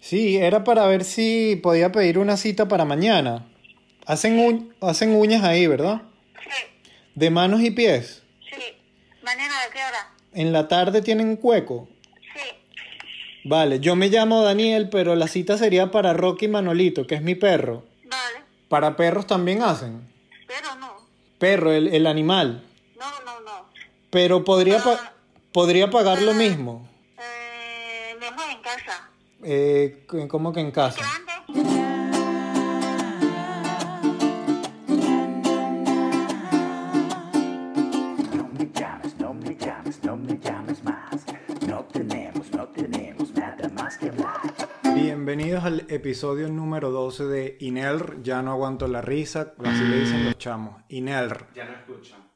Sí, era para ver si podía pedir una cita para mañana. Hacen, hacen uñas ahí, ¿verdad? Sí, De manos y pies. sí. ¿Mañana de qué hora? En la tarde tienen hueco. Sí. Vale, yo me llamo Daniel, pero la cita sería para Rocky Manolito, que es mi perro. Vale. Para perros también hacen. Pero no. Perro, el, el animal. No, no, no. Pero podría, pa- podría pagar lo mismo. Eh, ¿Cómo que en casa? Bienvenidos al episodio número 12 de Inelr. Ya no aguanto la risa, así le dicen los chamos. Inelr. Ya no escuchan.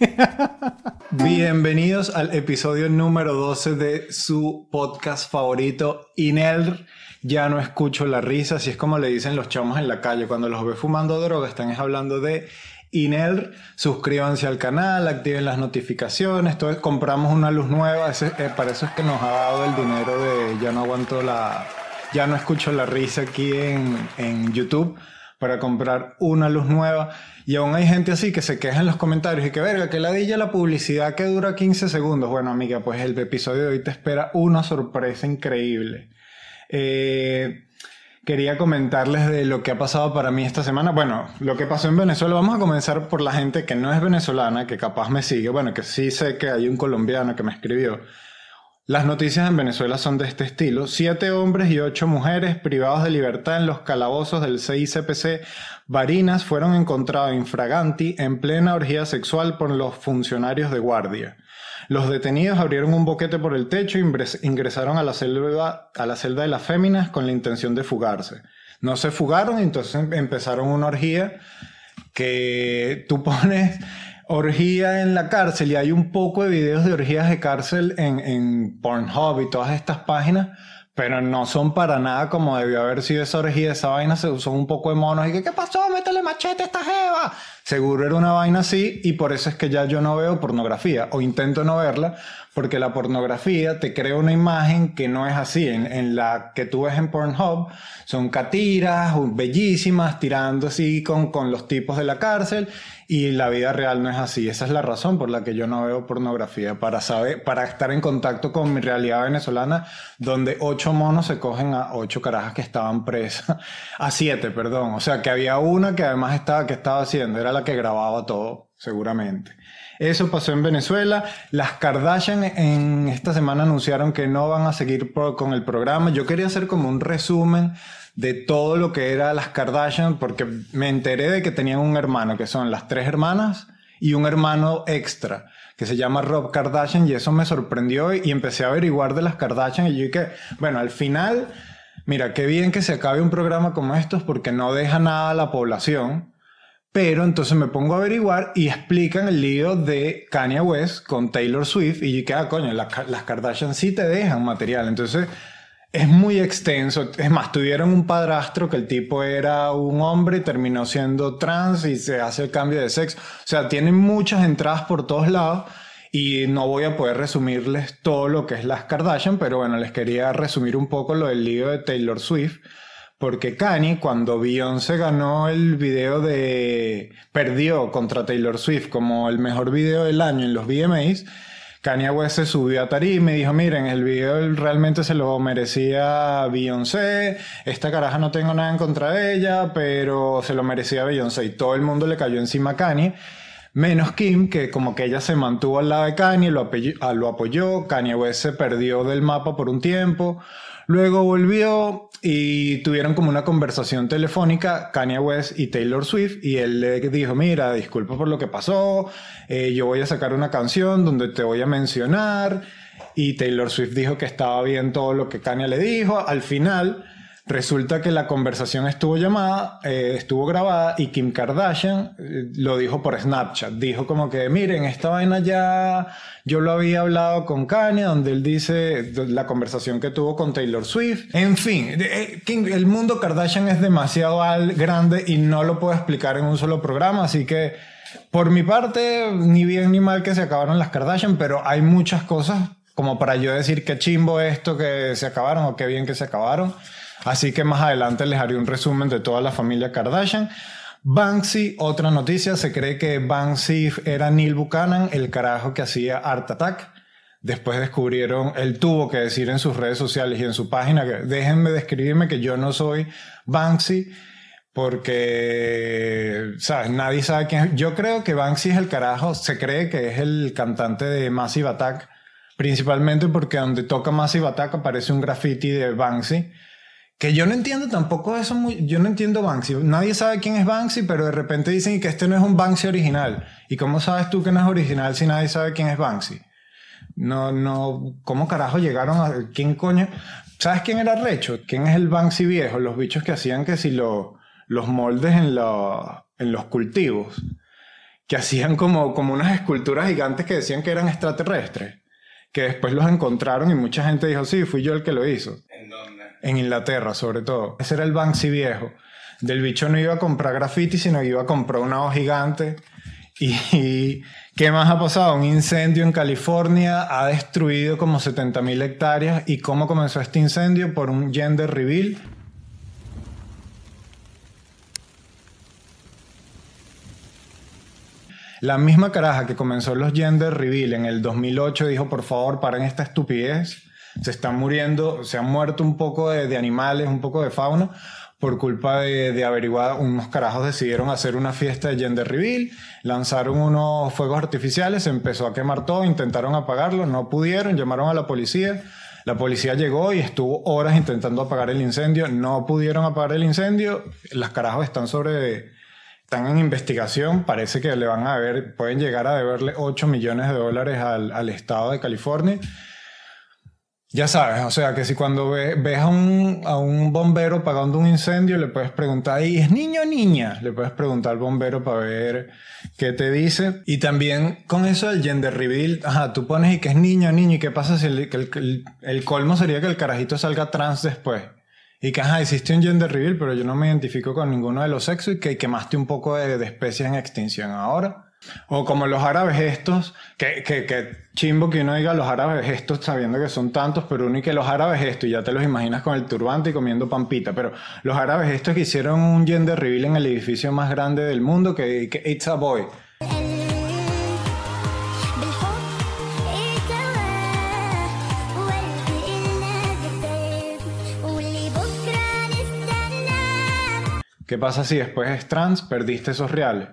Bienvenidos al episodio número 12 de su podcast favorito, Inelr. Ya no escucho la risa, así es como le dicen los chamos en la calle. Cuando los ve fumando droga, están es hablando de Inelr. Suscríbanse al canal, activen las notificaciones. Entonces, compramos una luz nueva. ese- eh, para eso es que nos ha dado el dinero de Ya no aguanto la. Ya no escucho la risa aquí en, en YouTube para comprar una luz nueva. Y aún hay gente así que se queja en los comentarios y que verga, que ladilla la publicidad que dura 15 segundos. Bueno, amiga, pues el episodio de hoy te espera una sorpresa increíble. Eh, quería comentarles de lo que ha pasado para mí esta semana. Bueno, lo que pasó en Venezuela. Vamos a comenzar por la gente que no es venezolana, que capaz me sigue. Bueno, que sí sé que hay un colombiano que me escribió. Las noticias en Venezuela son de este estilo. Siete hombres y ocho mujeres privados de libertad en los calabozos del CICPC Barinas fueron encontrados infraganti en plena orgía sexual por los funcionarios de guardia. Los detenidos abrieron un boquete por el techo e ingres- ingresaron a la, celda, a la celda de las féminas con la intención de fugarse. No se fugaron, entonces em- empezaron una orgía que tú pones orgía en la cárcel y hay un poco de videos de orgías de cárcel en, en Pornhub y todas estas páginas, pero no son para nada como debió haber sido esa orgía, esa vaina se usó un poco de monos y que ¿qué pasó? Métele machete a esta jeva. Seguro era una vaina así y por eso es que ya yo no veo pornografía o intento no verla porque la pornografía te crea una imagen que no es así. En, en la que tú ves en Pornhub son catiras bellísimas tirando así con, con los tipos de la cárcel y la vida real no es así. Esa es la razón por la que yo no veo pornografía, para saber, para estar en contacto con mi realidad venezolana, donde ocho monos se cogen a ocho carajas que estaban presas, a siete, perdón. O sea, que había una que además estaba, que estaba haciendo, era la que grababa todo, seguramente. Eso pasó en Venezuela. Las Kardashian en esta semana anunciaron que no van a seguir con el programa. Yo quería hacer como un resumen de todo lo que era las Kardashian porque me enteré de que tenían un hermano, que son las tres hermanas y un hermano extra que se llama Rob Kardashian y eso me sorprendió y, empecé a averiguar de las Kardashian y yo dije, bueno, al final, mira, qué bien que se acabe un programa como estos porque no deja nada a la población. Pero entonces me pongo a averiguar y explican el lío de Kanye West con Taylor Swift y yo que, ah, coño, la- las Kardashian sí te dejan material. Entonces es muy extenso. Es más, tuvieron un padrastro que el tipo era un hombre y terminó siendo trans y se hace el cambio de sexo. O sea, tienen muchas entradas por todos lados y no voy a poder resumirles todo lo que es las Kardashian, pero bueno, les quería resumir un poco lo del lío de Taylor Swift. Porque Kanye, cuando Beyoncé ganó el video de. perdió contra Taylor Swift como el mejor video del año en los VMAs, Kanye West se subió a tarima y dijo: Miren, el video realmente se lo merecía Beyoncé. Esta caraja no tengo nada en contra de ella, pero se lo merecía Beyoncé. Y todo el mundo le cayó encima a Kanye. Menos Kim, que como que ella se mantuvo al lado de Kanye, lo, ah, lo apoyó, Kanye West se perdió del mapa por un tiempo, luego volvió y tuvieron como una conversación telefónica Kanye West y Taylor Swift y él le dijo, mira, disculpa por lo que pasó, eh, yo voy a sacar una canción donde te voy a mencionar y Taylor Swift dijo que estaba bien todo lo que Kanye le dijo, al final... Resulta que la conversación estuvo llamada, eh, estuvo grabada y Kim Kardashian eh, lo dijo por Snapchat. Dijo como que, miren, esta vaina ya yo lo había hablado con Kanye, donde él dice la conversación que tuvo con Taylor Swift. En fin, eh, Kim- el mundo Kardashian es demasiado grande y no lo puedo explicar en un solo programa, así que por mi parte, ni bien ni mal que se acabaron las Kardashian, pero hay muchas cosas como para yo decir qué chimbo esto que se acabaron o qué bien que se acabaron. Así que más adelante les haré un resumen de toda la familia Kardashian. Banksy, otra noticia, se cree que Banksy era Neil Buchanan, el carajo que hacía Art Attack. Después descubrieron, él tuvo que decir en sus redes sociales y en su página déjenme describirme que yo no soy Banksy porque, ¿sabes? Nadie sabe quién es. Yo creo que Banksy es el carajo, se cree que es el cantante de Massive Attack, principalmente porque donde toca Massive Attack aparece un graffiti de Banksy. Que yo no entiendo tampoco eso, muy, yo no entiendo Banksy. Nadie sabe quién es Banksy, pero de repente dicen que este no es un Banksy original. ¿Y cómo sabes tú que no es original si nadie sabe quién es Banksy? No, no, ¿cómo carajo llegaron a quién coño? ¿Sabes quién era Recho? ¿Quién es el Banksy viejo? Los bichos que hacían que si lo, los moldes en, en los cultivos, que hacían como, como unas esculturas gigantes que decían que eran extraterrestres, que después los encontraron y mucha gente dijo, sí, fui yo el que lo hizo. ¿En dónde? En Inglaterra, sobre todo. Ese era el Banksy viejo. Del bicho no iba a comprar graffiti, sino iba a comprar una hoja gigante. Y, y ¿qué más ha pasado? Un incendio en California ha destruido como 70.000 hectáreas. ¿Y cómo comenzó este incendio? Por un gender reveal. La misma caraja que comenzó los gender reveal en el 2008 dijo, por favor, paren esta estupidez. Se están muriendo, se han muerto un poco de, animales, un poco de fauna, por culpa de, de averiguar, unos carajos decidieron hacer una fiesta de gender reveal, lanzaron unos fuegos artificiales, se empezó a quemar todo, intentaron apagarlo, no pudieron, llamaron a la policía. La policía llegó y estuvo horas intentando apagar el incendio, no pudieron apagar el incendio, las carajos están sobre, están en investigación, parece que le van a ver, pueden llegar a deberle 8 millones de dólares al estado de California. Ya sabes, o sea que si cuando ve- ves a un, a un bombero apagando un incendio, le puedes preguntar, ¿y es niño o niña? Le puedes preguntar al bombero para ver qué te dice. Y también con eso del gender reveal, ajá, tú pones y que es niño o niño, y qué pasa si el, que el- el colmo sería que el carajito salga trans después. Y que, ajá, hiciste un gender reveal, pero yo no me identifico con ninguno de los sexos y que quemaste un poco de, de especies en extinción ahora. O como los árabes estos, que, que, que, chimbo que uno diga los árabes estos sabiendo que son tantos, pero uno y que los árabes estos, ya te los imaginas con el turbante y comiendo pampita, pero los árabes estos que hicieron un gender reveal en el edificio más grande del mundo, que, que It's a Boy. ¿Qué pasa si después es trans? Perdiste esos reales.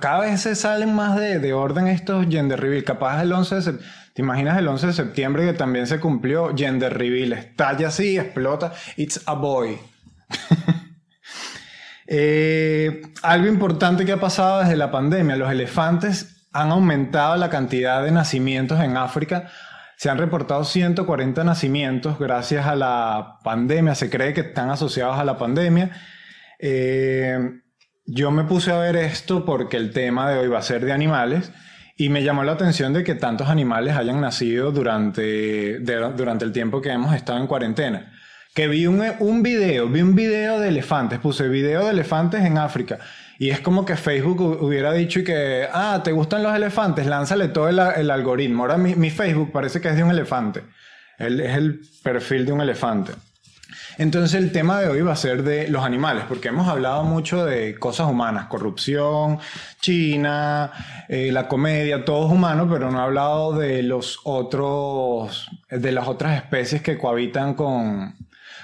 Cada vez se salen más de, de orden estos gender reveal. Capaz el 11 de septiembre, ¿te imaginas el 11 de septiembre que también se cumplió gender reveal? Estalla así, explota, it's a boy. Eh, algo importante que ha pasado desde la pandemia, los elefantes han aumentado la cantidad de nacimientos en África. Se han reportado 140 nacimientos gracias a la pandemia. Se cree que están asociados a la pandemia. Eh, yo me puse a ver esto porque el tema de hoy va a ser de animales y me llamó la atención de que tantos animales hayan nacido durante, durante el tiempo que hemos estado en cuarentena. Que vi un, un video, vi un video de elefantes, puse video de elefantes en África. Y es como que Facebook hu- hubiera dicho y que, ah, ¿te gustan los elefantes? Lánzale todo el, el algoritmo. Ahora mi, mi Facebook parece que es de un elefante. Es el perfil de un elefante. Entonces el tema de hoy va a ser de los animales, porque hemos hablado mucho de cosas humanas, corrupción, China, eh, la comedia, todo es humano, pero no he hablado de los otros, de las otras especies que cohabitan con,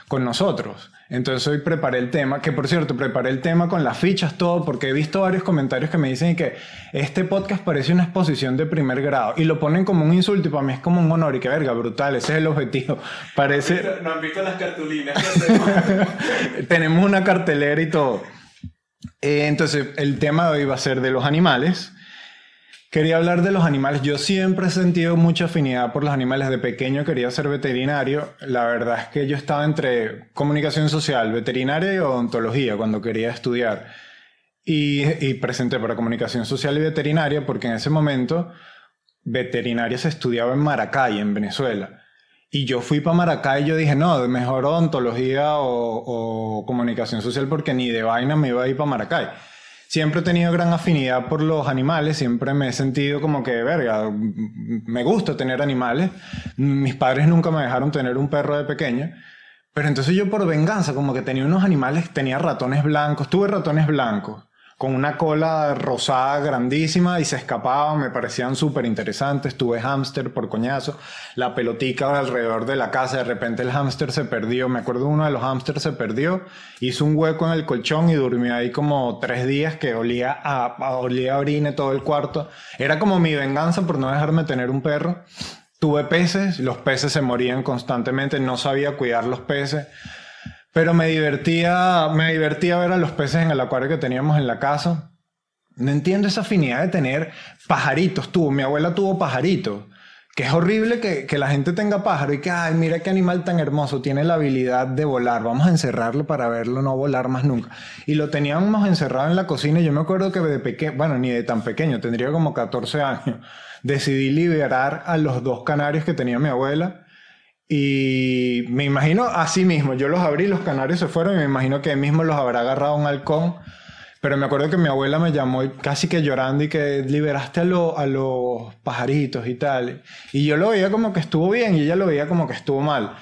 con nosotros. Entonces hoy preparé el tema, que por cierto, preparé el tema con las fichas, todo, porque he visto varios comentarios que me dicen que este podcast parece una exposición de primer grado y lo ponen como un insulto y para mí es como un honor y que verga, brutal, ese es el objetivo. Parece... ¿No han visto las cartulinas que hacemos? Tenemos una cartelera y todo. Eh, entonces, el tema de hoy va a ser de los animales. Quería hablar de los animales. Yo siempre he sentido mucha afinidad por los animales. De pequeño quería ser veterinario. La verdad es que yo estaba entre comunicación social, veterinaria y odontología cuando quería estudiar. Y, y presenté para comunicación social y veterinaria porque en ese momento veterinaria se estudiaba en Maracay, en Venezuela. Y yo fui para Maracay y yo dije, no, mejor odontología o, o comunicación social porque ni de vaina me iba a ir para Maracay. Siempre he tenido gran afinidad por los animales, siempre me he sentido como que, verga, me gusta tener animales. Mis padres nunca me dejaron tener un perro de pequeño. Pero entonces yo por venganza, como que tenía unos animales, tenía ratones blancos, tuve ratones blancos, con una cola rosada grandísima y se escapaban, me parecían súper interesantes. Tuve hámster por coñazo, la pelotica alrededor de la casa, de repente el hámster se perdió, me acuerdo uno de los hámsters se perdió, hizo un hueco en el colchón y durmió ahí como tres días que olía a, a- olía a orine todo el cuarto. Era como mi venganza por no dejarme tener un perro. Tuve peces, los peces se morían constantemente, no sabía cuidar los peces. Pero me divertía, me divertía ver a los peces en el acuario que teníamos en la casa. No entiendo esa afinidad de tener pajaritos. Tuvo, mi abuela tuvo pajaritos. Que es horrible que, que la gente tenga pájaro y que, ay, mira qué animal tan hermoso, tiene la habilidad de volar, vamos a encerrarlo para verlo no volar más nunca. Y lo teníamos encerrado en la cocina yo me acuerdo que de pequeño, bueno, ni de tan pequeño, tendría como 14 años, decidí liberar a los dos canarios que tenía mi abuela y me imagino así mismo, yo los abrí, los canarios se fueron y me imagino que mismo los habrá agarrado un halcón. Pero me acuerdo que mi abuela me llamó casi que llorando y que liberaste a, lo- a los pajaritos y tal. Y yo lo veía como que estuvo bien y ella lo veía como que estuvo mal.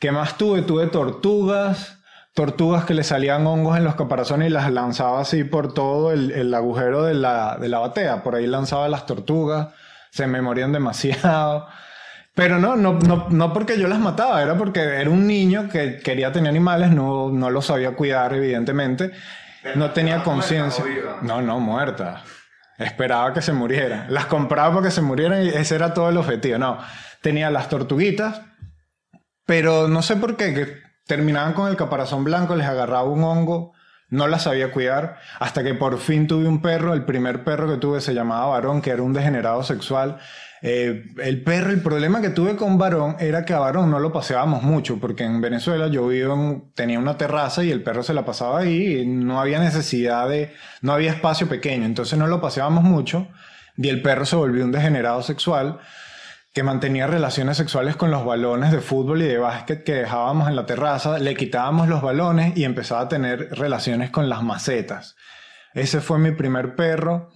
¿Qué más tuve? Tuve tortugas, tortugas que le salían hongos en los caparazones y las lanzaba así por todo el, el agujero de la, de la batea. Por ahí lanzaba las tortugas, se me morían demasiado. Pero no, no, no, no porque yo las mataba, era porque era un niño que quería tener animales, no, no los sabía cuidar, evidentemente. No tenía conciencia. No, no, muerta. Esperaba que se murieran. Las compraba para que se murieran y ese era todo el objetivo. No, tenía las tortuguitas, pero no sé por qué, que terminaban con el caparazón blanco, les agarraba un hongo, no las sabía cuidar, hasta que por fin tuve un perro, el primer perro que tuve se llamaba Varón, que era un degenerado sexual. Eh, el perro, el problema que tuve con Varón era que a Varón no lo paseábamos mucho, porque en Venezuela yo vivo en- tenía una terraza y el perro se la pasaba ahí y no había necesidad de, no había espacio pequeño, entonces no lo paseábamos mucho y el perro se volvió un degenerado sexual que mantenía relaciones sexuales con los balones de fútbol y de básquet que dejábamos en la terraza, le quitábamos los balones y empezaba a tener relaciones con las macetas. Ese fue mi primer perro,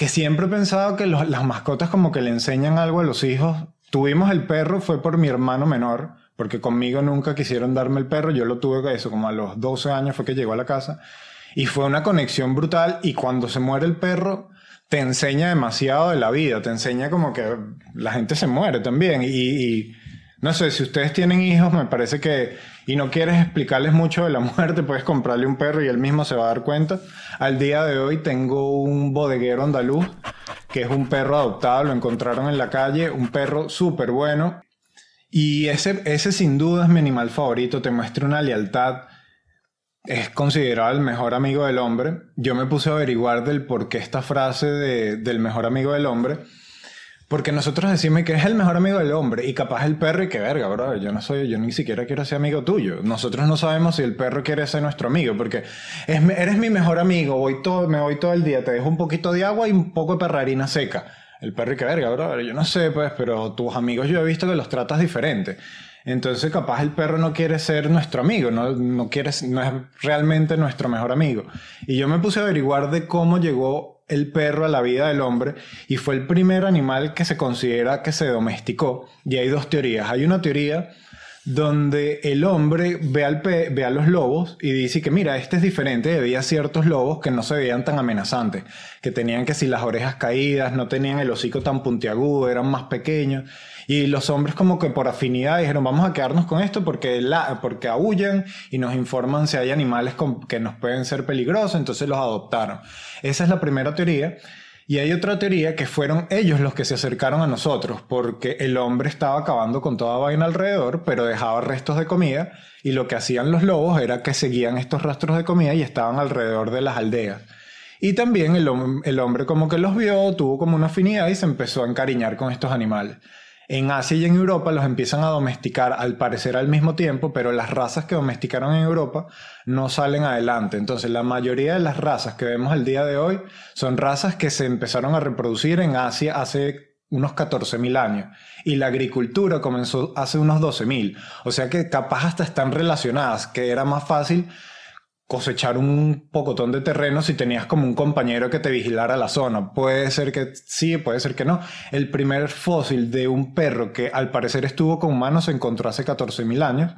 que siempre he pensado que las mascotas como que le enseñan algo a los hijos. Tuvimos el perro, fue por mi hermano menor, porque conmigo nunca quisieron darme el perro, yo lo tuve eso, como a los 12 años fue que llegó a la casa, y fue una conexión brutal, y cuando se muere el perro, te enseña demasiado de la vida, te enseña como que la gente se muere también, y no sé, si ustedes tienen hijos, me parece que, y no quieres explicarles mucho de la muerte, puedes comprarle un perro y él mismo se va a dar cuenta. Al día de hoy tengo un bodeguero andaluz, que es un perro adoptado, lo encontraron en la calle, un perro súper bueno. Y ese, ese sin duda es mi animal favorito, te muestra una lealtad. Es considerado el mejor amigo del hombre. Yo me puse a averiguar del por qué esta frase de- del mejor amigo del hombre. Porque nosotros decimos que es el mejor amigo del hombre y capaz el perro y que verga, bro, yo no soy, yo ni siquiera quiero ser amigo tuyo. Nosotros no sabemos si el perro quiere ser nuestro amigo porque es, eres mi mejor amigo, voy todo, me voy todo el día, te dejo un poquito de agua y un poco de perrarina seca. El perro y que verga, bro, yo no sé, pues, pero tus amigos yo he visto que los tratas diferente. Entonces capaz el perro no quiere ser nuestro amigo, no, no, quiere, no es realmente nuestro mejor amigo. Y yo me puse a averiguar de cómo llegó el perro a la vida del hombre y fue el primer animal que se considera que se domesticó. Y hay dos teorías. Hay una teoría donde el hombre ve, al ve a los lobos y dice que mira, este es diferente, había ciertos lobos que no se veían tan amenazantes, que tenían que si las orejas caídas, no tenían el hocico tan puntiagudo, eran más pequeños. Y los hombres como que por afinidad dijeron, vamos a quedarnos con esto porque, la, porque aullan y nos informan si hay animales que nos pueden ser peligrosos, entonces los adoptaron. Esa es la primera teoría. Y hay otra teoría que fueron ellos los que se acercaron a nosotros, porque el hombre estaba acabando con toda vaina alrededor, pero dejaba restos de comida, y lo que hacían los lobos era que seguían estos rastros de comida y estaban alrededor de las aldeas. Y también el, el hombre como que los vio, tuvo como una afinidad y se empezó a encariñar con estos animales. En Asia y en Europa los empiezan a domesticar al parecer al mismo tiempo, pero las razas que domesticaron en Europa no salen adelante. Entonces la mayoría de las razas que vemos al día de hoy son razas que se empezaron a reproducir en Asia hace unos 14.000 años y la agricultura comenzó hace unos 12.000. O sea que capaz hasta están relacionadas, que era más fácil cosechar un pocotón de terreno si tenías como un compañero que te vigilara la zona. Puede ser que sí, puede ser que no. El primer fósil de un perro que al parecer estuvo con humanos se encontró hace 14.000 años.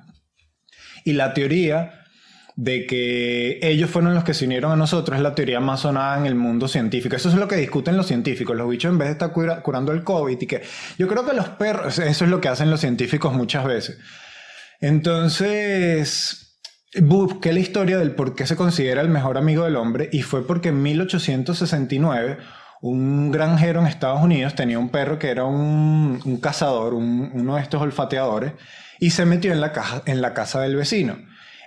Y la teoría de que ellos fueron los que se unieron a nosotros es la teoría más sonada en el mundo científico. Eso es lo que discuten los científicos. Los bichos en vez de estar cura- curando el COVID y que yo creo que los perros, eso es lo que hacen los científicos muchas veces. Entonces, busqué la historia del por qué se considera el mejor amigo del hombre y fue porque en 1869 un granjero en Estados Unidos tenía un perro que era un, cazador, un- uno de estos olfateadores, y se metió en la, en la casa del vecino.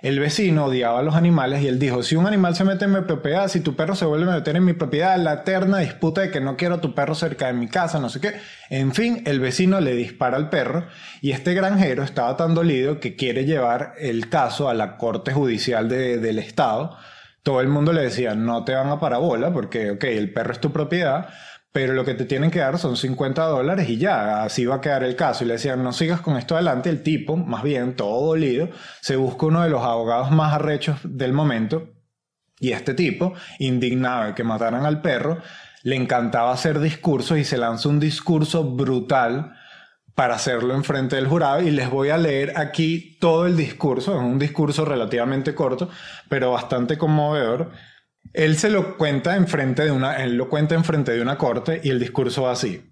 El vecino odiaba a los animales y él dijo, si un animal se mete en mi propiedad, si tu perro se vuelve a meter en mi propiedad, la eterna disputa de que no quiero tu perro cerca de mi casa, no sé qué. En fin, el vecino le dispara al perro y este granjero estaba tan dolido que quiere llevar el caso a la corte judicial de- del estado. Todo el mundo le decía, no te van a parabola porque, ok, el perro es tu propiedad, pero lo que te tienen que dar son 50 dólares y ya, así va a quedar el caso. Y le decían, no sigas con esto adelante. El tipo, más bien, todo dolido, se busca uno de los abogados más arrechos del momento. Y este tipo, indignado de que mataran al perro, le encantaba hacer discursos y se lanza un discurso brutal para hacerlo enfrente del jurado y les voy a leer aquí todo el discurso, es un discurso relativamente corto, pero bastante conmovedor. Él se lo cuenta enfrente de una, él lo cuenta de una corte y el discurso va así.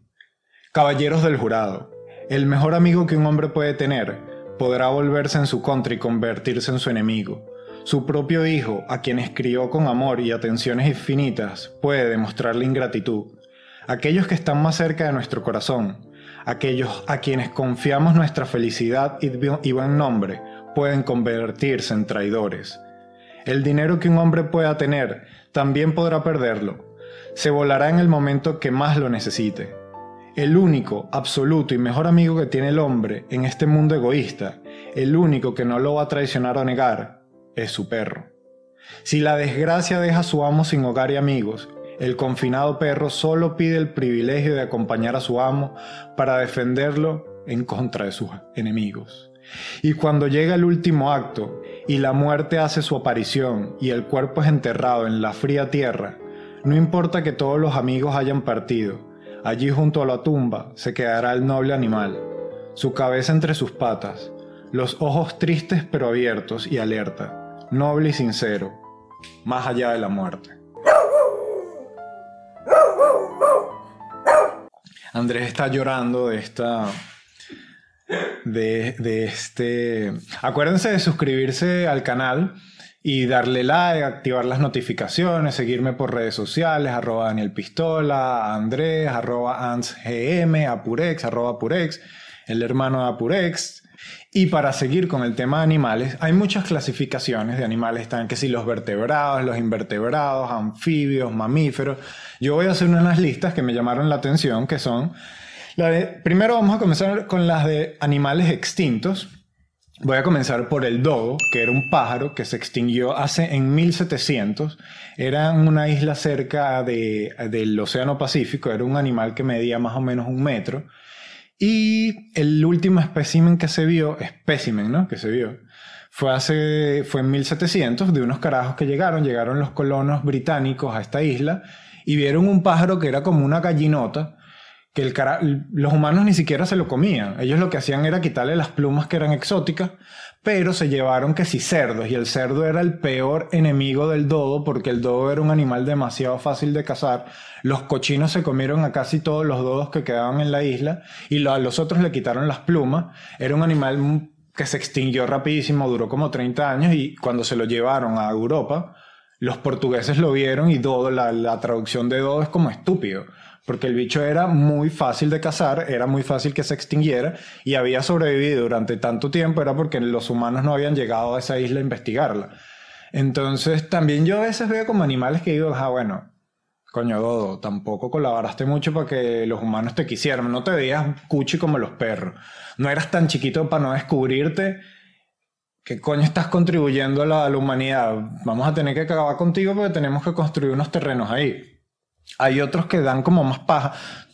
Caballeros del jurado, el mejor amigo que un hombre puede tener podrá volverse en su contra y convertirse en su enemigo. Su propio hijo, a quien crió con amor y atenciones infinitas, puede demostrarle ingratitud. Aquellos que están más cerca de nuestro corazón, aquellos a quienes confiamos nuestra felicidad y buen nombre, pueden convertirse en traidores. El dinero que un hombre pueda tener también podrá perderlo. Se volará en el momento que más lo necesite. El único, absoluto y mejor amigo que tiene el hombre en este mundo egoísta, el único que no lo va a traicionar o negar, es su perro. Si la desgracia deja a su amo sin hogar y amigos, el confinado perro solo pide el privilegio de acompañar a su amo para defenderlo en contra de sus enemigos. Y cuando llega el último acto y la muerte hace su aparición y el cuerpo es enterrado en la fría tierra, no importa que todos los amigos hayan partido, allí junto a la tumba se quedará el noble animal, su cabeza entre sus patas, los ojos tristes pero abiertos y alerta, noble y sincero, más allá de la muerte. Andrés está llorando de esta. De, este. Acuérdense de suscribirse al canal y darle like, activar las notificaciones, seguirme por redes sociales, arroba Daniel Pistola, Andrés, arroba AnsGM, Apurex, arroba Apurex, el hermano de Apurex. Y para seguir con el tema de animales, hay muchas clasificaciones de animales, están que si los vertebrados, los invertebrados, anfibios, mamíferos. Yo voy a hacer unas listas que me llamaron la atención, que son... primero vamos a comenzar con las de animales extintos. Voy a comenzar por el dodo, que era un pájaro que se extinguió hace en 1700. Era una isla cerca de- del Océano Pacífico, era un animal que medía más o menos un metro. Y el último espécimen que se vio, espécimen, ¿no? Que se vio, fue hace, fue en 1700 de unos carajos que llegaron, llegaron los colonos británicos a esta isla y vieron un pájaro que era como una gallinota, que los humanos ni siquiera se lo comían. Ellos lo que hacían era quitarle las plumas que eran exóticas, pero se llevaron que cerdos, y el cerdo era el peor enemigo del dodo porque el dodo era un animal demasiado fácil de cazar. Los cochinos se comieron a casi todos los dodos que quedaban en la isla y a los otros le quitaron las plumas. Era un animal que se extinguió rapidísimo, duró como 30 años y cuando se lo llevaron a Europa, los portugueses lo vieron y dodo, la, la traducción de dodo es como estúpido. Porque el bicho era muy fácil de cazar, era muy fácil que se extinguiera y había sobrevivido durante tanto tiempo, era porque los humanos no habían llegado a esa isla a investigarla. Entonces, también yo a veces veo como animales que digo, ah, bueno, coño, Dodo, tampoco colaboraste mucho para que los humanos te quisieran. No te veías cuchi como los perros. No eras tan chiquito para no descubrirte. ¿Qué coño estás contribuyendo a la, a la humanidad? Vamos a tener que acabar contigo porque tenemos que construir unos terrenos ahí. Hay otros que dan como más paja.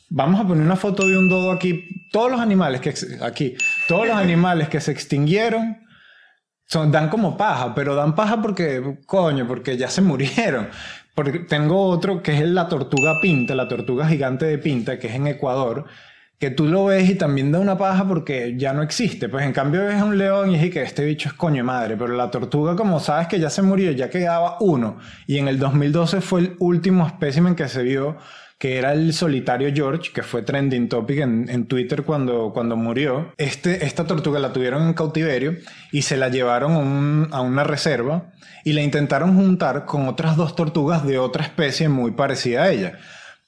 Vamos a poner una foto de un dodo aquí. Todos los animales que aquí, todos los animales que se extinguieron son, dan como paja, pero dan paja porque, coño, porque ya se murieron. Porque tengo otro que es la tortuga pinta, la tortuga gigante de pinta, que es en Ecuador, que tú lo ves y también da una paja porque ya no existe. Pues en cambio ves a un león y es que este bicho es coño de madre, pero la tortuga como sabes que ya se murió, ya quedaba uno. Y en el 2012 fue el último espécimen que se vio, que era el solitario George, que fue trending topic en, en Twitter cuando, cuando murió. Este, esta tortuga la tuvieron en cautiverio y se la llevaron a, un- a una reserva y la intentaron juntar con otras dos tortugas de otra especie muy parecida a ella.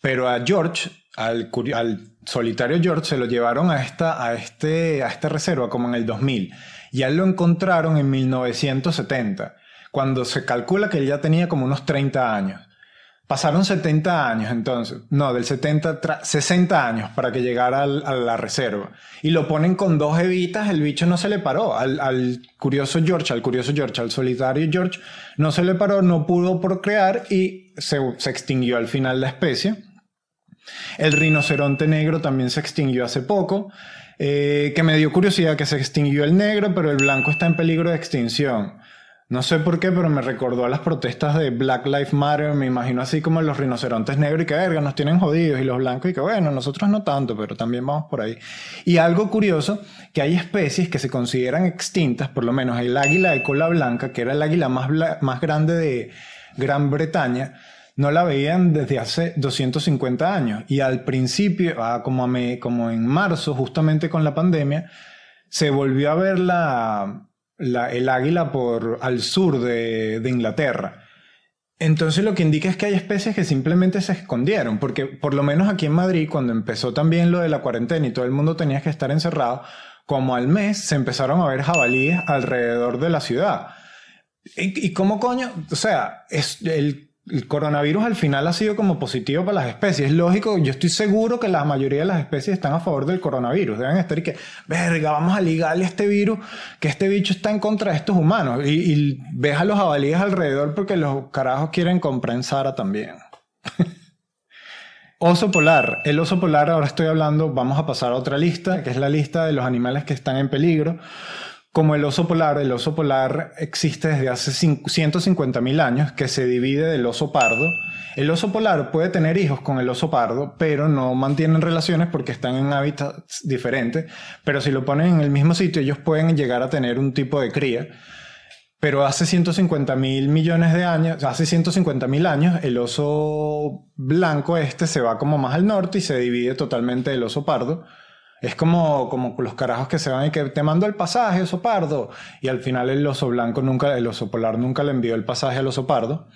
Pero a George, al, al solitario George, se lo llevaron a esta, a, este, a esta reserva como en el 2000. Y lo encontraron en 1970, cuando se calcula que él ya tenía como unos 30 años. Pasaron 70 años entonces, no, del 70, tra- 60 años para que llegara a la reserva. Y lo ponen con dos evitas, el bicho no se le paró. Al, curioso George, al curioso George, al solitario George, no se le paró, no pudo procrear y se extinguió al final la especie. El rinoceronte negro también se extinguió hace poco, eh, que me dio curiosidad que se extinguió el negro, pero el blanco está en peligro de extinción. No sé por qué, pero me recordó a las protestas de Black Lives Matter, me imagino así como los rinocerontes negros y que verga, nos tienen jodidos y los blancos y que bueno, nosotros no tanto, pero también vamos por ahí. Y algo curioso, que hay especies que se consideran extintas, por lo menos el águila de cola blanca, que era el águila más, grande de Gran Bretaña, no la veían desde hace 250 años. Y al principio, ah, como, a me- como en marzo, justamente con la pandemia, se volvió a ver la, el águila por al sur de, de Inglaterra. Entonces lo que indica es que hay especies que simplemente se escondieron, porque por lo menos aquí en Madrid, cuando empezó también lo de la cuarentena y todo el mundo tenía que estar encerrado, como al mes se empezaron a ver jabalíes alrededor de la ciudad. ¿Y, y cómo coño? O sea, es el, el coronavirus al final ha sido como positivo para las especies. Es lógico, yo estoy seguro que la mayoría de las especies están a favor del coronavirus. Deben estar y que, verga, vamos a ligarle a este virus, que este bicho está en contra de estos humanos. Y, y ves a los jabalíes alrededor porque los carajos quieren comprar también. Oso polar. El oso polar, ahora estoy hablando, vamos a pasar a otra lista, que es la lista de los animales que están en peligro. Como el oso polar, el oso polar existe desde hace 150 mil años, que se divide del oso pardo. El oso polar puede tener hijos con el oso pardo, pero no mantienen relaciones porque están en hábitats diferentes. Pero si lo ponen en el mismo sitio, ellos pueden llegar a tener un tipo de cría. Pero hace 150 mil millones de años, hace 150 mil años, el oso blanco este se va como más al norte y se divide totalmente del oso pardo. Es como, como los carajos que se van y que te mando el pasaje, oso pardo. Y al final el oso blanco nunca, el oso polar nunca le envió el pasaje al oso pardo.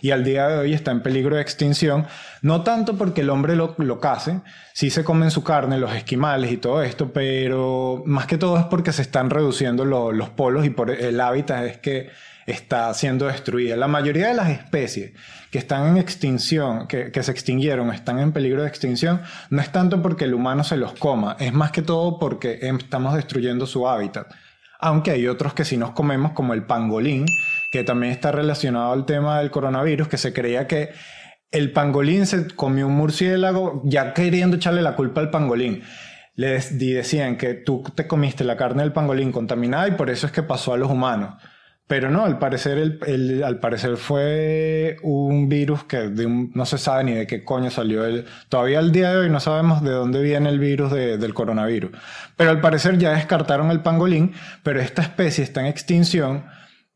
Y al día de hoy está en peligro de extinción. No tanto porque el hombre lo, lo case, sí se comen su carne, los esquimales y todo esto, pero más que todo es porque se están reduciendo lo- los polos y por el hábitat es que está siendo destruida. La mayoría de las especies que están en extinción, que, que se extinguieron, están en peligro de extinción, no es tanto porque el humano se los coma, es más que todo porque em- estamos destruyendo su hábitat. Aunque hay otros que sí nos comemos, como el pangolín, que también está relacionado al tema del coronavirus, que se creía que el pangolín se comió un murciélago, ya queriendo echarle la culpa al pangolín. Le des- y decían que tú te comiste la carne del pangolín contaminada y por eso es que pasó a los humanos. Pero no, al parecer, el, el- al parecer fue un virus que de un- no se sabe ni de qué coño salió. El, todavía al día de hoy no sabemos de dónde viene el virus de- del coronavirus. Pero al parecer ya descartaron el pangolín, pero esta especie está en extinción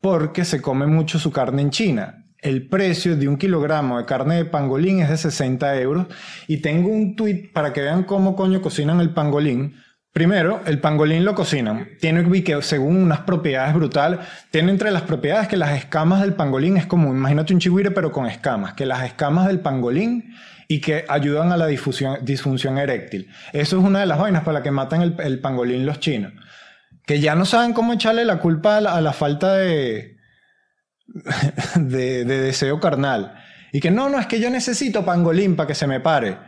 porque se come mucho su carne en China. El precio de un kilogramo de carne de pangolín es de 60 euros. Y tengo un tweet para que vean cómo coño cocinan el pangolín. Primero, el pangolín lo cocinan. Tiene que según unas propiedades brutales. Tiene entre las propiedades que las escamas del pangolín es como, imagínate un chigüire pero con escamas. Que las escamas del pangolín y que ayudan a la difusión, disfunción eréctil. Eso es una de las vainas para la que matan el, pangolín los chinos. Que ya no saben cómo echarle la culpa a la, falta de, de, de deseo carnal. Y que no, no, es que yo necesito pangolín para que se me pare.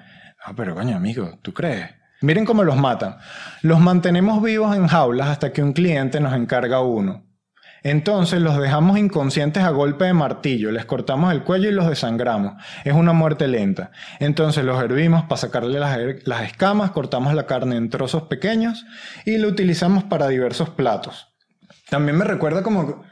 No, pero coño, amigo, ¿tú crees? Miren cómo los matan. Los mantenemos vivos en jaulas hasta que un cliente nos encarga uno. Entonces los dejamos inconscientes a golpe de martillo, les cortamos el cuello y los desangramos. Es una muerte lenta. Entonces los hervimos para sacarle las, las escamas, cortamos la carne en trozos pequeños y lo utilizamos para diversos platos. también me recuerda como,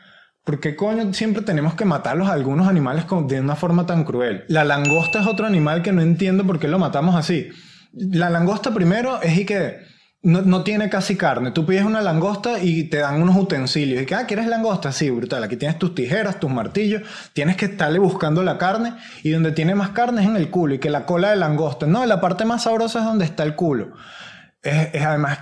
¿por qué coño siempre tenemos que matarlos a algunos animales de una forma tan cruel? La langosta es otro animal que no entiendo por qué lo matamos así. La langosta primero es y que no, no tiene casi carne. Tú pides una langosta y te dan unos utensilios. Y que, ah, ¿quieres langosta? Sí, brutal. Aquí tienes tus tijeras, tus martillos. Tienes que estarle buscando la carne. Y donde tiene más carne es en el culo. Y que la cola de langosta. No, la parte más sabrosa es donde está el culo. Es, es además,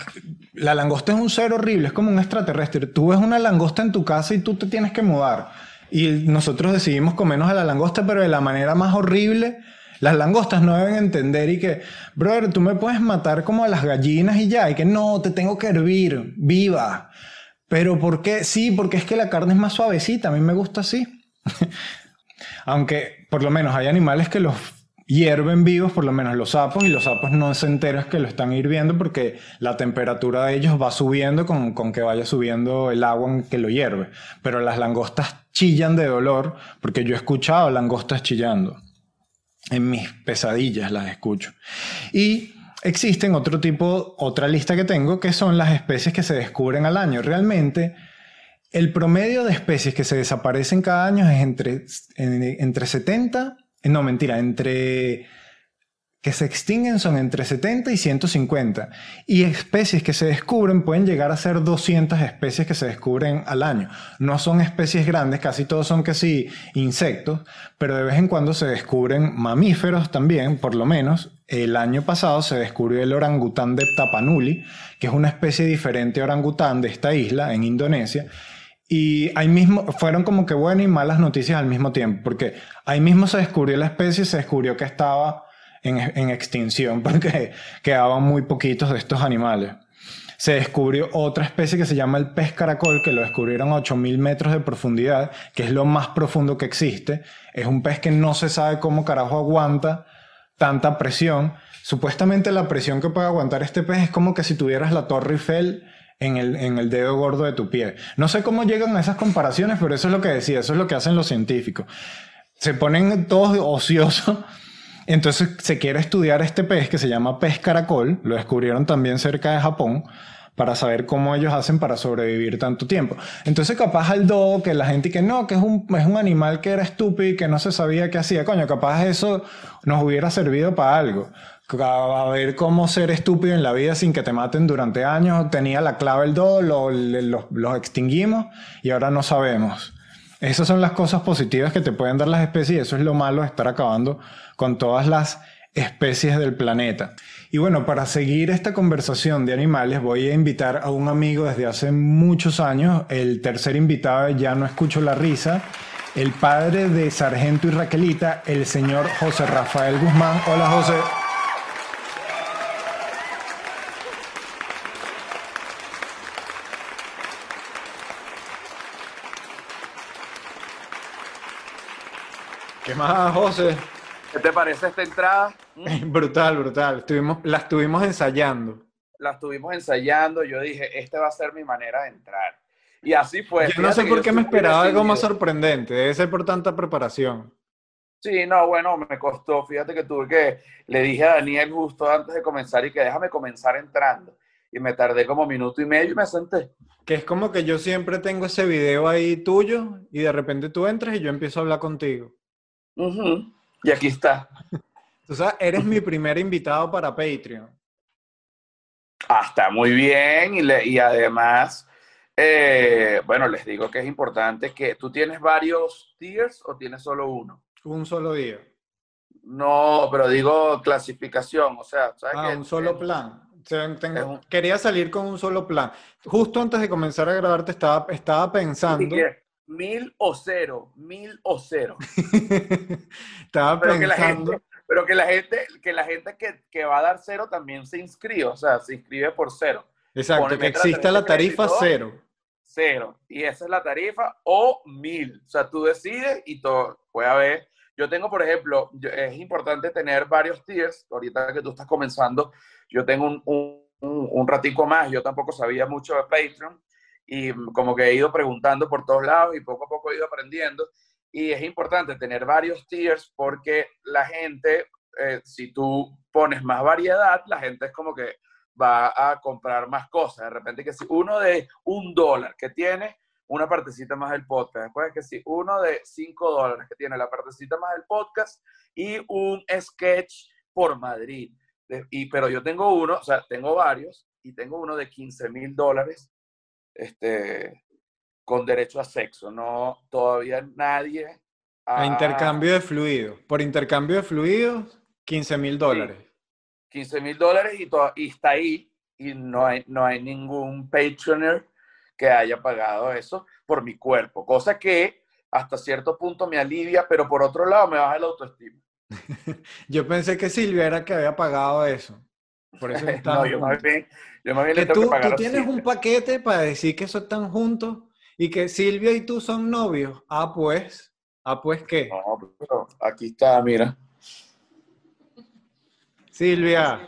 la langosta es un ser horrible, es como un extraterrestre. Tú ves una langosta en tu casa y tú te tienes que mudar. Y nosotros decidimos comernos a la langosta, pero de la manera más horrible. Las langostas no deben entender y que, brother, tú me puedes matar como a las gallinas y ya, y que no, te tengo que hervir, viva. Pero ¿por qué? Sí, porque es que la carne es más suavecita, a mí me gusta así. Aunque por lo menos hay animales que los hierven vivos, por lo menos los sapos, y los sapos no se enteran que lo están hirviendo porque la temperatura de ellos va subiendo con, con que vaya subiendo el agua en que lo hierve. Pero las langostas chillan de dolor porque yo he escuchado langostas chillando. En mis pesadillas las escucho. Y existen otro tipo, otra lista que tengo, que son las especies que se descubren al año. Realmente, el promedio de especies que se desaparecen cada año es entre, en- entre 70, eh, no mentira, entre que se extinguen son entre 70 y 150. Y especies que se descubren pueden llegar a ser 200 especies que se descubren al año. No son especies grandes, casi todos son que sí insectos, pero de vez en cuando se descubren mamíferos también, por lo menos. El año pasado se descubrió el orangután de Tapanuli, que es una especie diferente de orangután de esta isla en Indonesia. Y ahí mismo fueron como que buenas y malas noticias al mismo tiempo, porque ahí mismo se descubrió la especie se descubrió que estaba en, extinción porque quedaban muy poquitos de estos animales. Se descubrió otra especie que se llama el pez caracol, que lo descubrieron a 8000 metros de profundidad, que es lo más profundo que existe. Es un pez que no se sabe cómo carajo aguanta tanta presión. Supuestamente la presión que puede aguantar este pez es como que si tuvieras la Torre Eiffel en el, en el dedo gordo de tu pie. No sé cómo llegan a esas comparaciones, pero eso es lo que decía, eso es lo que hacen los científicos. Se ponen todos ociosos. Entonces se quiere estudiar este pez que se llama pez caracol, lo descubrieron también cerca de Japón, para saber cómo ellos hacen para sobrevivir tanto tiempo. Entonces capaz al dodo, que la gente que no, que es un, es un animal que era estúpido y que no se sabía qué hacía, coño, capaz eso nos hubiera servido para algo. A ver cómo ser estúpido en la vida sin que te maten durante años. Tenía la clave el dodo, lo- los extinguimos y ahora no sabemos. Esas son las cosas positivas que te pueden dar las especies y eso es lo malo estar acabando con todas las especies del planeta. Y bueno, para seguir esta conversación de animales voy a invitar a un amigo desde hace muchos años, el tercer invitado Ya no escucho la risa, el padre de Sargento y Raquelita, el señor José Rafael Guzmán. Hola José. ¿Qué más, José? ¿Qué te parece esta entrada? Brutal, brutal. Estuvimos, la estuvimos ensayando. La estuvimos ensayando. Yo dije, esta va a ser mi manera de entrar. Y así fue. Yo no sé por qué me esperaba algo más sorprendente. Debe ser por tanta preparación. Sí, no, bueno, me costó. Fíjate que tuve que. Le dije a Daniel justo antes de comenzar y que déjame comenzar entrando. Y me tardé como minuto y medio y me senté. Que es como que yo siempre tengo ese video ahí tuyo y de repente tú entras y yo empiezo a hablar contigo. Y aquí está. Tú sabes, eres mi primer invitado para Patreon. Ah, está muy bien. Y, le- y además, eh, bueno, les digo que es importante que tú tienes varios tiers o tienes solo uno. Un solo día. No, pero digo clasificación, o sea, ¿sabes Ah, qué? un solo plan. Tengo- un- Quería salir con un solo plan. Justo antes de comenzar a grabarte estaba, estaba Y pensando. que Mil o cero, mil o cero. estaba Pero que la pensando. gente, pero que la gente, que la gente que, que va a dar cero también se inscribe, o sea, se inscribe por cero. Exacto, que exista la tarifa cero. Cero. Y esa es la tarifa o mil. O sea, tú decides y todo. Puede haber. Yo tengo, por ejemplo, es importante tener varios tiers. Ahorita que tú estás comenzando, yo tengo un, un, un- un ratico más. Yo tampoco sabía mucho de Patreon y como que he ido preguntando por todos lados y poco a poco he ido aprendiendo. Y es importante tener varios tiers porque la gente, eh, si tú pones más variedad, la gente es como que va a comprar más cosas. De repente que si uno de un dólar que tiene una partecita más del podcast, después que si uno de cinco dólares que tiene la partecita más del podcast y un sketch por Madrid. De- y, pero yo tengo uno, o sea, tengo varios y tengo uno de 15 mil dólares este, con derecho a sexo. No, todavía nadie... A intercambio de fluidos. Por intercambio de fluidos, 15 mil dólares. 15 mil dólares y, está ahí y no hay, no hay ningún Patreoner que haya pagado eso por mi cuerpo, cosa que hasta cierto punto me alivia, pero por otro lado me baja la autoestima. Yo pensé que Silvia era que había pagado eso. Por eso no, estaban yo más bien, yo más bien Que le tengo tú, que pagar tú a tienes un paquete para decir que eso están juntos y que Silvia y tú son novios. Ah, pues. Ah, pues qué. No, pero aquí está, mira. Silvia.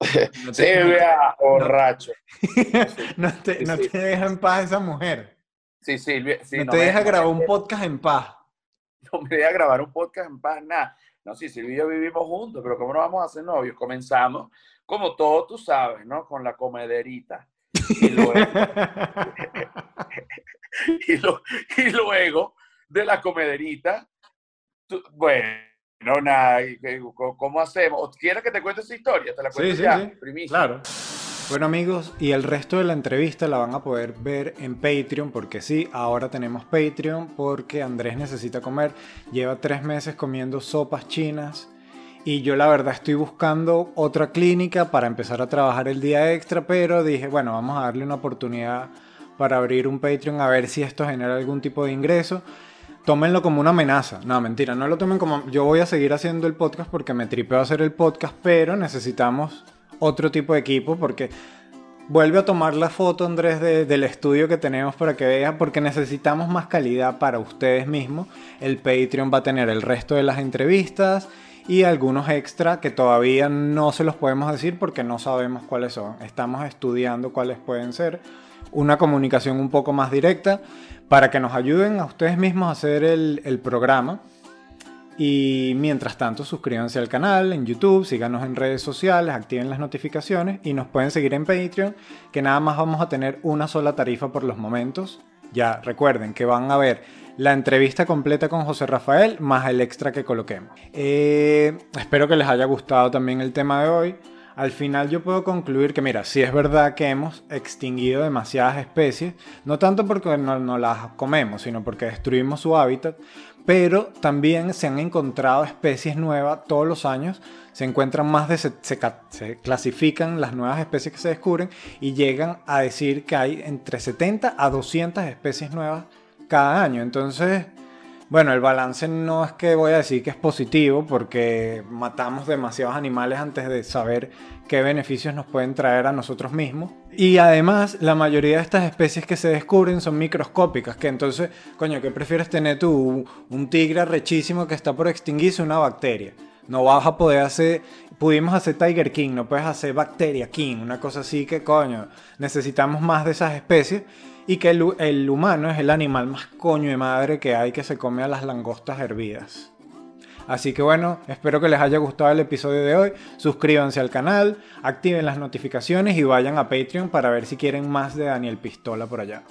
No te, Silvia, borracho. no te, no Sí. te deja en paz esa mujer. Sí, Silvia. Sí, no, no te deja no grabar un podcast en paz. no me deja grabar un podcast en paz, nada. No, sí, Silvia y yo vivimos juntos, pero ¿cómo no vamos a ser novios? Comenzamos, como todo tú sabes, ¿no? Con la comederita. Y luego, y, lo- y luego de la comederita, tú- bueno, nada, y que- ¿cómo hacemos? ¿Quieres que te cuente esa historia? Te la cuento Sí, sí, ya, sí. primicia. Claro. Bueno amigos, y el resto de la entrevista la van a poder ver en Patreon, porque sí, ahora tenemos Patreon, porque Andrés necesita comer, lleva tres meses comiendo sopas chinas, y yo la verdad estoy buscando otra clínica para empezar a trabajar el día extra, pero dije, bueno, vamos a darle una oportunidad para abrir un Patreon a ver si esto genera algún tipo de ingreso. Tómenlo como una amenaza. No, mentira, no lo tomen como... Yo voy a seguir haciendo el podcast porque me tripeo hacer el podcast, pero necesitamos otro tipo de equipo porque vuelve a tomar la foto, Andrés, de- del estudio que tenemos para que vean, porque necesitamos más calidad para ustedes mismos. El Patreon va a tener el resto de las entrevistas y algunos extra que todavía no se los podemos decir porque no sabemos cuáles son. Estamos estudiando cuáles pueden ser. Una comunicación un poco más directa para que nos ayuden a ustedes mismos a hacer el, el programa. Y mientras tanto, suscríbanse al canal en YouTube, síganos en redes sociales, activen las notificaciones y nos pueden seguir en Patreon, que nada más vamos a tener una sola tarifa por los momentos. Ya recuerden que van a ver la entrevista completa con José Rafael más el extra que coloquemos. Eh, espero que les haya gustado también el tema de hoy. Al final yo puedo concluir que, mira, sí es verdad que hemos extinguido demasiadas especies, no tanto porque no, las comemos, sino porque destruimos su hábitat, pero también se han encontrado especies nuevas todos los años, se encuentran más de, se, se clasifican las nuevas especies que se descubren y llegan a decir que hay entre 70 a 200 especies nuevas cada año. Entonces, bueno, el balance no es que voy a decir que es positivo porque matamos demasiados animales antes de saber qué beneficios nos pueden traer a nosotros mismos. Y además, la mayoría de estas especies que se descubren son microscópicas, que entonces, coño, ¿qué prefieres tener tú? Un tigre rechísimo que está por extinguirse, una bacteria. No vas a poder hacer, pudimos hacer Tiger King, no puedes hacer Bacteria King, una cosa así que coño, necesitamos más de esas especies y que el, el humano es el animal más coño de madre que hay que se come a las langostas hervidas. Así que bueno, espero que les haya gustado el episodio de hoy. Suscríbanse al canal, activen las notificaciones y vayan a Patreon para ver si quieren más de Daniel Pistola por allá.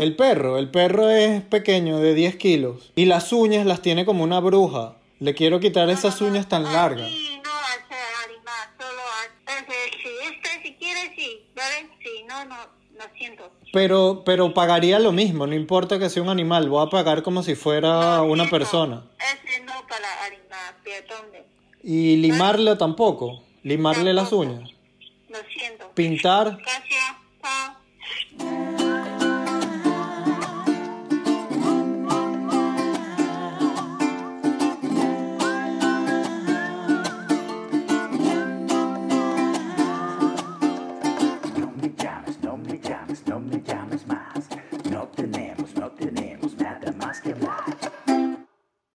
El perro, el perro es pequeño, de 10 kilos. Y las uñas las tiene como una bruja. Le quiero quitar esas uñas tan largas. Sí, no hace animal, solo hace, este si quiere sí, ¿vale? Sí, no, no, lo siento. Pero, pero pagaría lo mismo, no importa que sea un animal, voy a pagar como si fuera No, una sí, persona. Ese no para animal, perdón. Y limarle tampoco, limarle las Tampoco. uñas. Lo siento. Pintar, Gracias.